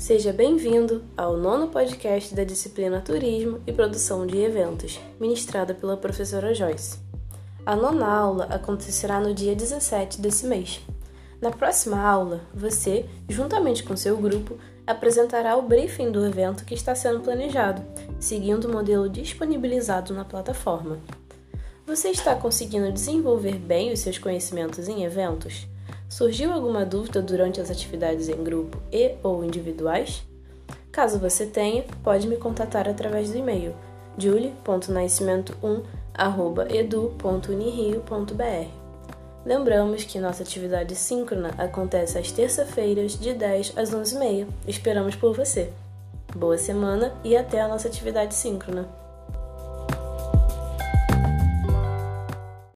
Seja bem-vindo ao nono podcast da disciplina Turismo e Produção de Eventos, ministrada pela professora Joyce. A nona aula acontecerá no dia 17 desse mês. Na próxima aula, você, juntamente com seu grupo, apresentará o briefing do evento que está sendo planejado, seguindo o modelo disponibilizado na plataforma. Você está conseguindo desenvolver bem os seus conhecimentos em eventos? Surgiu alguma dúvida durante as atividades em grupo e ou individuais? Caso você tenha, pode me contatar através do e-mail julie.nascimento1@edu.unirio.br. Lembramos que nossa atividade síncrona acontece às terça-feiras de 10 às 11h30. Esperamos por você. Boa semana e até a nossa atividade síncrona.